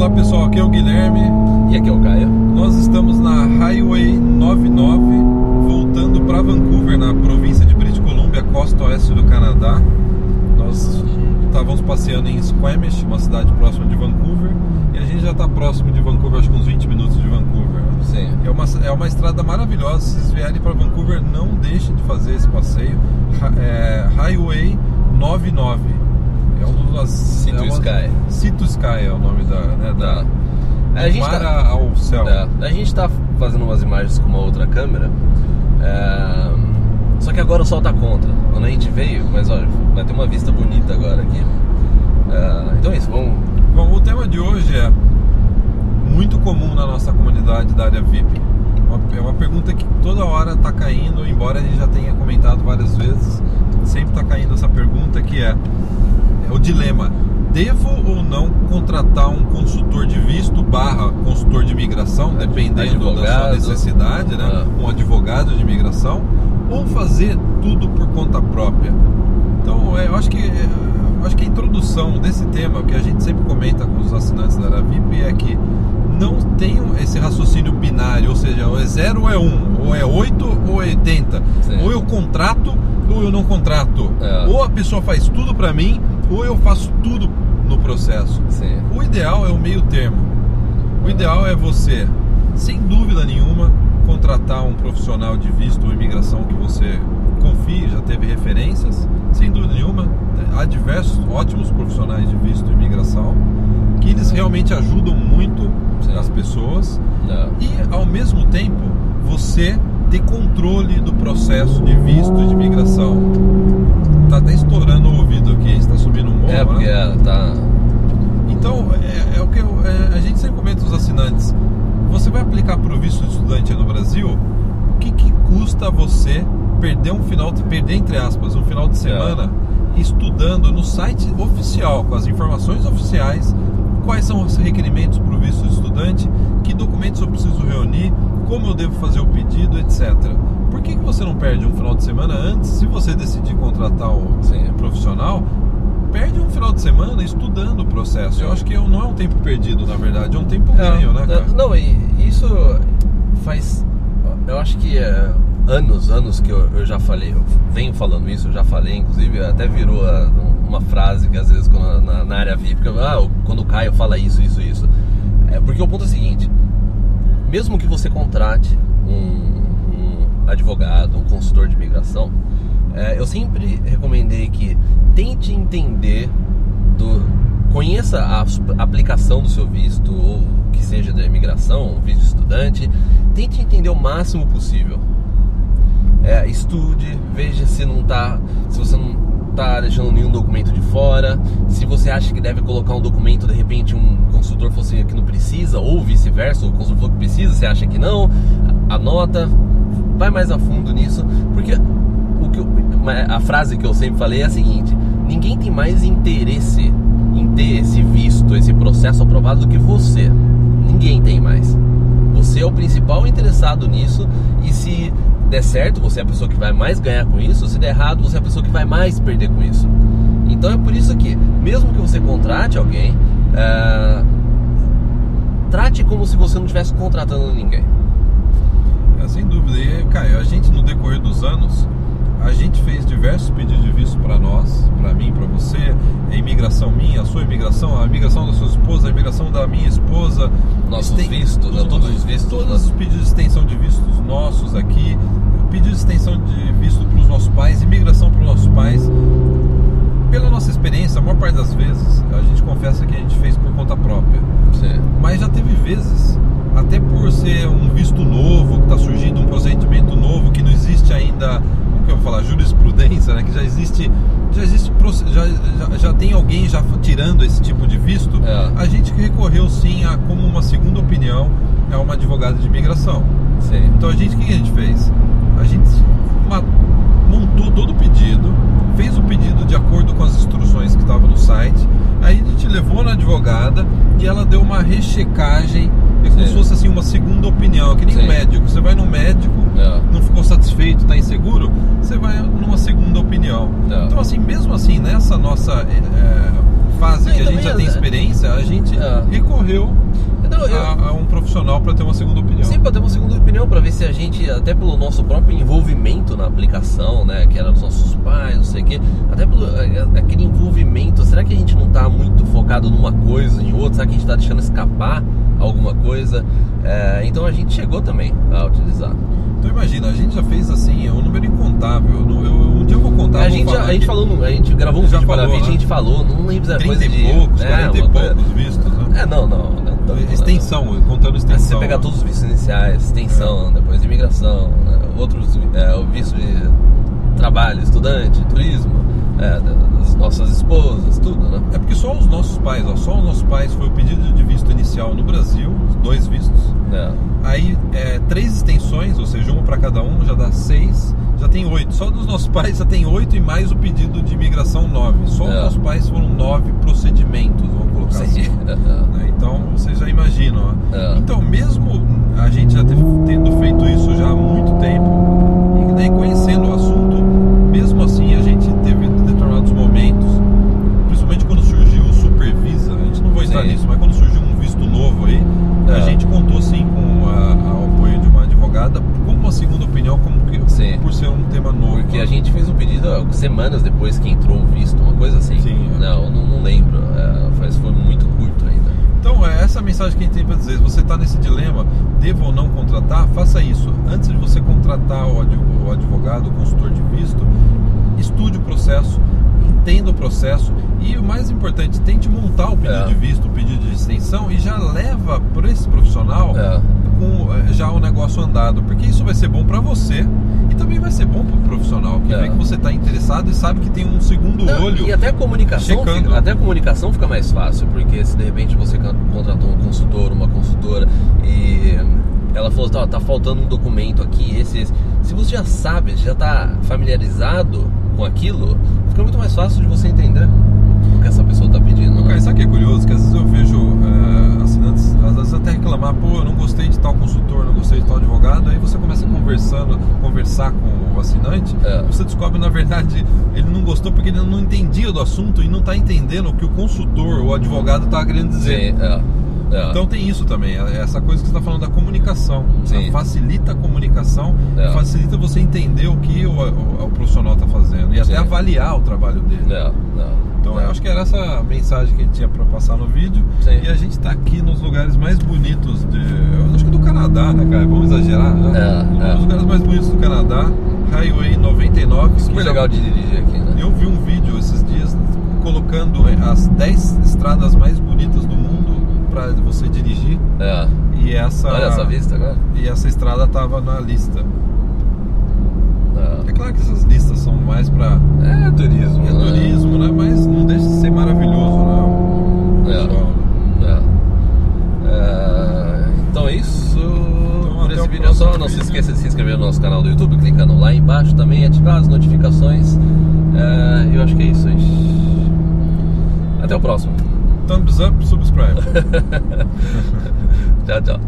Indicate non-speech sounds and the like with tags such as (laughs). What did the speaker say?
Olá pessoal, aqui é o Guilherme. E aqui é o Caio. Nós estamos na Highway 99, voltando para Vancouver, na província de British Columbia, costa oeste do Canadá. Nós estávamos passeando em Squamish, uma cidade próxima de Vancouver, e a gente já está próximo de Vancouver, acho que uns 20 minutos de Vancouver. Sim. É uma, é uma estrada maravilhosa. Se vocês vierem para Vancouver, não deixem de fazer esse passeio. É Highway 99. É um dos Sea é to uma- Sky. Sea to Sky é o nome da, né, da Tá. A gente mar tá, ao céu. é, a gente tá fazendo umas imagens com uma outra câmera. é, só que agora o sol tá contra. Quando a gente veio, mas olha, vai ter uma vista bonita agora aqui. É, então é isso, vamos. Bom, o tema de hoje é muito comum na nossa comunidade da área VIP. É uma pergunta que toda hora está caindo, embora a gente já tenha comentado várias vezes, sempre está caindo essa pergunta que é, é o dilema. Devo ou não contratar um consultor de visto barra consultor de imigração, dependendo da sua Advogado. necessidade, né? Ah. Um advogado de imigração, ou fazer tudo por conta própria? Então, é, eu acho que é, eu acho que a introdução desse tema, que a gente sempre comenta com os assinantes da Aravip é que não tenham esse raciocínio binário, ou seja, ou é zero ou é um, ou é 8 ou é 80. Sim. Ou eu contrato ou eu não contrato. É. Ou a pessoa faz tudo pra mim, ou eu faço tudo no processo. Sim. O ideal é o meio termo. O ideal é você, sem dúvida nenhuma, contratar um profissional de visto ou imigração que você confie, já teve referências, sem dúvida nenhuma. Há diversos ótimos profissionais de visto e imigração que eles realmente ajudam muito Sim. as pessoas É. e ao mesmo tempo você ter controle do processo de visto e de imigração. Tá até estourando o ouvido aqui, está subindo um morro, É, porque né? é, tá. Então, é, é o que eu- é, a gente sempre comenta aos assinantes. Você vai aplicar para o visto de estudante aí no Brasil, o que, que você perder um final, de, perder entre aspas, um final de semana estudando no site oficial, com as informações oficiais, quais são os requerimentos para o visto estudante, que documentos eu preciso reunir, como eu devo fazer o pedido, etc. Por que, que você não perde um final de semana antes, se você decidir contratar o Sim. profissional, perde um final de semana estudando o processo. Eu acho que não é um tempo perdido, na verdade, é um tempo ganho, né, cara? Não, e isso faz. Eu acho que é anos, anos que eu, eu já falei, eu venho falando isso, eu já falei, inclusive até virou ah, uma frase que às vezes quando, na, na área VIP, ah, quando o Caio fala isso, isso, isso. É porque o ponto é o seguinte: mesmo que você contrate um, um advogado, um consultor de imigração, é, eu sempre recomendei que tente entender do conheça a aplicação do seu visto ou que seja da imigração, um visto estudante, tente entender o máximo possível. É, estude, veja se não tá, se você não tá deixando nenhum documento de fora, se você acha que deve colocar um documento, de repente um consultor fosse que não precisa, ou vice-versa, o consultor que precisa, você acha que não, anota, vai mais a fundo nisso, porque o que eu- a frase que eu sempre falei é a seguinte: ninguém tem mais interesse em ter esse visto, esse processo aprovado do que você. Ninguém tem mais. Você é o principal interessado nisso e se der certo, você é a pessoa que vai mais ganhar com isso, se der errado, você é a pessoa que vai mais perder com isso. Então é por isso que, mesmo que você contrate alguém, é, trate como se você não estivesse contratando ninguém. É, sem dúvida. E, Caio, a gente no decorrer dos anos, a gente fez diversos pedidos de visto para nós, para mim, para você, a imigração minha, a sua imigração, a imigração da sua esposa, a imigração da minha esposa. Nossos Esten- vistos, né? Todos os vistos, Todos os pedidos de extensão de vistos nossos aqui, pedido de extensão de visto para os nossos pais, imigração para os nossos pais. Pela nossa experiência, a maior parte das vezes, a gente confessa que a gente fez por conta própria. Sim. Mas já teve vezes, até por ser um visto novo, que está surgindo um procedimento novo, que não existe ainda, vou falar, jurisprudência, né? Que já existe, já existe, já, já, já tem alguém já tirando esse tipo de visto. É. A gente recorreu sim a como uma segunda opinião a uma advogada de imigração. Sim. Então a gente, o que a gente fez? A gente ma- montou todo o pedido, fez o pedido de acordo com as instruções que estavam no site, aí a gente levou na advogada e ela deu uma rechecagem, é como Sim. se fosse assim uma segunda opinião, é que nem Sim. médico. Você vai no médico, É. não ficou satisfeito, está inseguro, você vai numa segunda opinião. É. Então assim, mesmo assim, nessa nossa é, fase Sim, que a gente também já tem experiência, a gente É. recorreu Não, eu- a, a um profissional para ter uma segunda opinião. Sim, para ter uma segunda opinião, para ver se a gente, até pelo nosso próprio envolvimento na aplicação, né, que era dos nossos pais, não sei o quê, até pelo é, é, aquele envolvimento, será que a gente não tá muito focado numa coisa, em outra? Será que a gente tá deixando escapar alguma coisa? É, então a gente chegou também a utilizar. Então imagina, a gente já fez assim, é um número incontável. Eu não- eu- um dia eu vou contar. a, vou gente já- a gente falou, a gente gravou um Já vídeo para falou, vídeo, a né? gente falou, não lembro se 30 coisa e de... poucos, é, 40 e uma coisa- poucos vistos, né? É, não, não. não tanto, né? Extensão, contando É, se você extensão. pegar né? todos os vistos iniciais, extensão, depois de imigração, né, outros, é, o visto de trabalho, estudante, turismo, é, das nossas esposas, tudo, né? É porque só os nossos pais, ó, só os nossos pais foi o pedido de visto inicial no Brasil, dois vistos. É, Aí é, três extensões, ou seja, uma para cada um, já dá seis, já tem oito. Só dos nossos pais já tem oito e mais o pedido de imigração nove. Só os É. nossos pais foram nove procedimentos, vamos colocar Sim. assim. (laughs) né? Então vocês já imaginam. É. Então, mesmo a gente já tendo feito isso já tema novo. Porque a gente fez um pedido semanas depois que entrou o visto, uma coisa assim. Sim, é. Não, não, não lembro. É, faz, foi muito curto ainda. Então, é essa a mensagem que a gente tem para dizer. Se você está nesse dilema, devo ou não contratar, faça isso. Antes de você contratar o adv- o advogado, o consultor de visto, estude o processo, entenda o processo e o mais importante, tente montar o pedido É. de visto, o pedido de extensão e já leva por esse profissional É. com eh, já o negócio andado, porque isso vai ser bom para você também vai ser bom para o profissional que É. vê que você está interessado e sabe que tem um segundo Não, olho. E até a comunicação, fica, até a comunicação fica mais fácil, porque se de repente você contratou um consultor, uma consultora e ela falou, tá, tá faltando um documento aqui, esse, esse. Se você já sabe, já tá familiarizado com aquilo, fica muito mais fácil de você entender o que essa pessoa tá pedindo. Cara, né? sabe o que é curioso? Que às vezes eu vejo eh, assinantes, às vezes até reclamar, pô, eu não gostei de tal consultor, não gostei de tal advogado, aí você começa conversando, assinante, É. você descobre, na verdade, ele não gostou porque ele não entendia do assunto e não está entendendo o que o consultor, o advogado está querendo dizer. Sim, é. é. Então tem isso também, é essa coisa que você está falando da comunicação. Ela Facilita a comunicação, É. facilita você entender o que o, o- o profissional está fazendo e até Sim. avaliar o trabalho dele. É, é. Então É. eu acho que era essa mensagem que a gente tinha para passar no vídeo. Sim. E a gente tá aqui nos lugares mais bonitos de. Eu acho que do Canadá, né, cara? Vamos exagerar, né? É, um é. dos lugares mais bonitos do Canadá, Highway 99. que Super já- legal de dirigir aqui, né? Eu vi um vídeo esses dias colocando as 10 estradas mais bonitas do mundo para você dirigir. É. E essa. Olha essa vista agora. E essa estrada tava na lista. É É, claro que essas listas são mais para é turismo. é né? turismo, né? Mas não deixa de ser maravilhoso, né? É. É. É, então é isso. Por até esse vídeo é só. Não se esqueça de se inscrever no nosso canal do YouTube, clicando lá embaixo também, ativar as notificações. É, eu acho que é isso. gente. Até o próximo. Thumbs up, subscribe. (laughs) tchau, tchau.